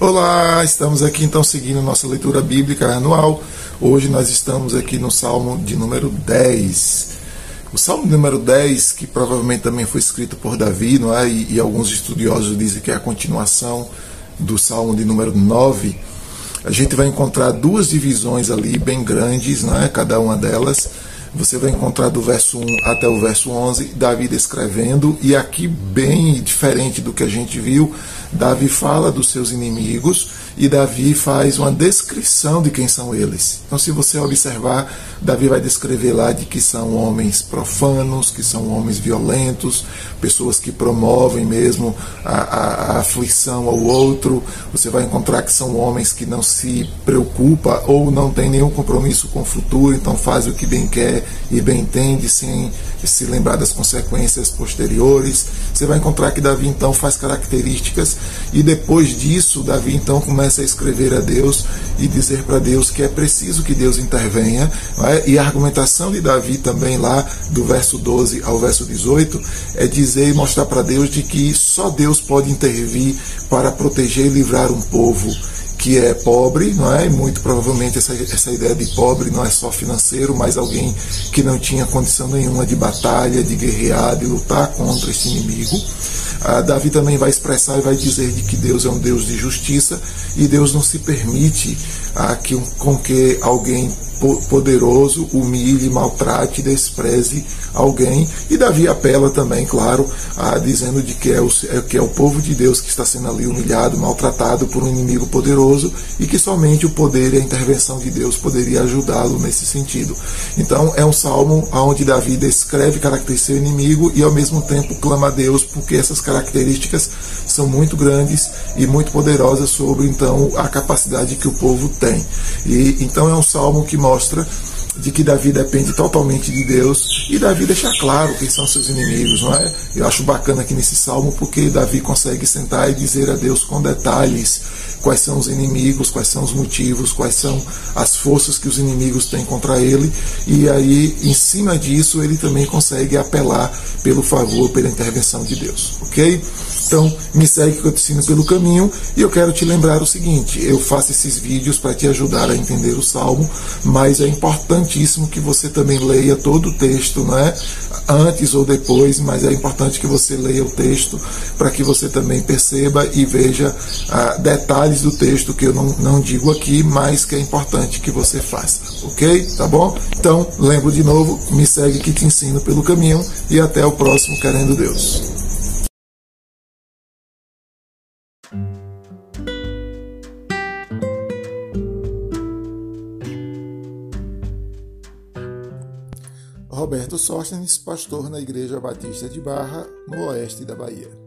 Olá, estamos aqui então seguindo nossa leitura bíblica anual. Hoje nós estamos aqui no Salmo de número 10. O Salmo número 10, que provavelmente também foi escrito por Davi, não é? E, e alguns estudiosos dizem que é a continuação do Salmo de número 9. A gente vai encontrar duas divisões ali bem grandes, não é? Cada uma delas você vai encontrar do verso 1 até o verso 11 Davi descrevendo, e aqui, bem diferente do que a gente viu, Davi fala dos seus inimigos e Davi faz uma descrição de quem são eles. Então, se você observar, Davi vai descrever lá de que são homens profanos, que são homens violentos, pessoas que promovem mesmo a, a, a aflição ao outro. Você vai encontrar que são homens que não se preocupa ou não tem nenhum compromisso com o futuro, então faz o que bem quer e bem entende, sem se lembrar das consequências posteriores. Você vai encontrar que Davi então faz características e depois disso Davi então começa a escrever a Deus e dizer para Deus que é preciso que Deus intervenha. É? E a argumentação de Davi também lá do verso 12 ao verso 18 é dizer e mostrar para Deus de que só Deus pode intervir para proteger e livrar um povo que é pobre, não é? Muito provavelmente essa, essa ideia de pobre não é só financeiro, mas alguém que não tinha condição nenhuma de batalha, de guerrear, de lutar contra esse inimigo. Ah, Davi também vai expressar e vai dizer de que Deus é um Deus de justiça e Deus não se permite ah, que, com que alguém poderoso humilhe, maltrate, despreze alguém. E Davi apela também, claro, a, dizendo de que é, o, é, que é o povo de Deus que está sendo ali humilhado, maltratado por um inimigo poderoso e que somente o poder e a intervenção de Deus poderia ajudá-lo nesse sentido. Então é um salmo onde Davi descreve características do inimigo e ao mesmo tempo clama a Deus porque essas características são muito grandes e muito poderosas sobre então a capacidade que o povo tem. E então é um salmo que mostra de que Davi depende totalmente de Deus e Davi deixa claro quem são seus inimigos, não é? Eu acho bacana aqui nesse salmo porque Davi consegue sentar e dizer a Deus com detalhes quais são os inimigos, quais são os motivos, quais são as forças que os inimigos têm contra ele e aí em cima disso ele também consegue apelar pelo favor, pela intervenção de Deus, ok? Então, me segue que eu te ensino pelo caminho. E eu quero te lembrar o seguinte: eu faço esses vídeos para te ajudar a entender o salmo, mas é importantíssimo que você também leia todo o texto, né? Antes ou depois, mas é importante que você leia o texto para que você também perceba e veja ah, detalhes do texto que eu não, não digo aqui, mas que é importante que você faça, ok? Tá bom? Então, lembro de novo, me segue que te ensino pelo caminho e até o próximo, querendo Deus. Roberto Sóstenes, pastor na Igreja Batista de Barra, no oeste da Bahia.